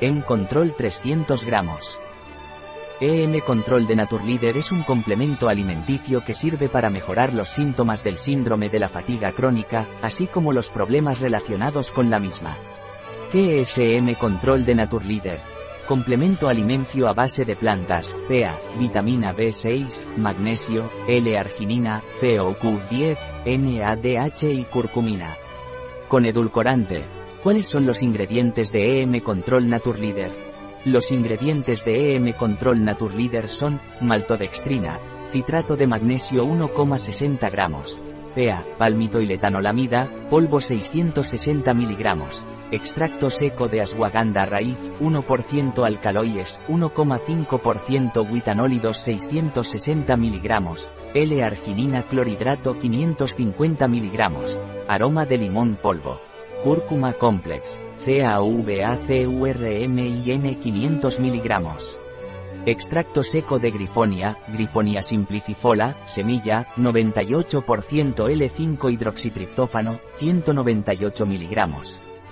EM Control 300 gramos. EM Control de Naturleader es un complemento alimenticio que sirve para mejorar los síntomas del síndrome de la fatiga crónica, así como los problemas relacionados con la misma. ¿Qué es EM Control de Naturleader? Complemento alimenticio a base de plantas, PA, vitamina B6, magnesio, L-arginina, CoQ10, NADH y curcumina. Con edulcorante. ¿Cuáles son los ingredientes de EM Control Naturleader? Los ingredientes de EM Control Naturleader son, maltodextrina, citrato de magnesio 1,60 gramos, PA, palmitoiletanolamida, polvo 660 miligramos, extracto seco de ashwagandha raíz, 1% alcaloides, 1,5% guitanólidos 660 miligramos, L-arginina clorhidrato 550 miligramos, aroma de limón polvo, cúrcuma complex, CAVACURMIN 500 mg. Extracto seco de grifonia, grifonia simplicifola, semilla, 98% L5 hidroxitriptófano, 198 mg.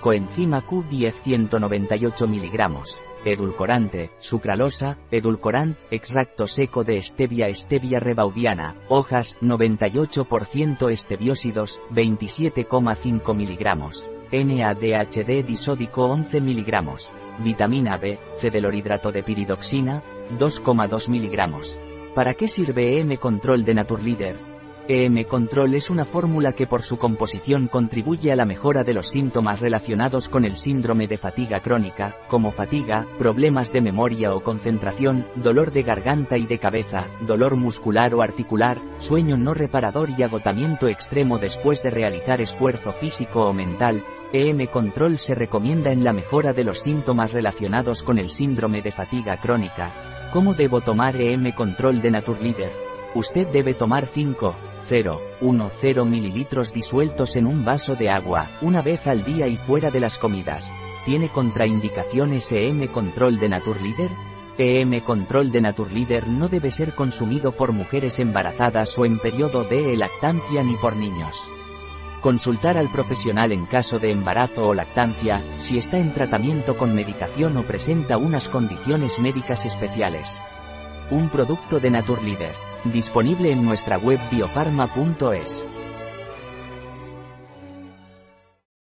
Coenzima Q10 198 mg. Edulcorante, sucralosa, edulcorant, extracto seco de stevia stevia rebaudiana, hojas, 98% estebiósidos, 27,5 mg. NADHD disódico 11 mg. Vitamina B, cedelorhidrato de piridoxina, 2,2 mg. ¿Para qué sirve EM Control de Naturleader? EM Control es una fórmula que por su composición contribuye a la mejora de los síntomas relacionados con el síndrome de fatiga crónica, como fatiga, problemas de memoria o concentración, dolor de garganta y de cabeza, dolor muscular o articular, sueño no reparador y agotamiento extremo después de realizar esfuerzo físico o mental. EM Control se recomienda en la mejora de los síntomas relacionados con el síndrome de fatiga crónica. ¿Cómo debo tomar EM Control de Naturleader? Usted debe tomar 5, 0,10 mililitros disueltos en un vaso de agua, una vez al día y fuera de las comidas. ¿Tiene contraindicaciones EM Control de Naturleader? EM Control de Naturleader no debe ser consumido por mujeres embarazadas o en periodo de lactancia ni por niños. Consultar al profesional en caso de embarazo o lactancia, si está en tratamiento con medicación o presenta unas condiciones médicas especiales. Un producto de Naturleader. Disponible en nuestra web biofarma.es.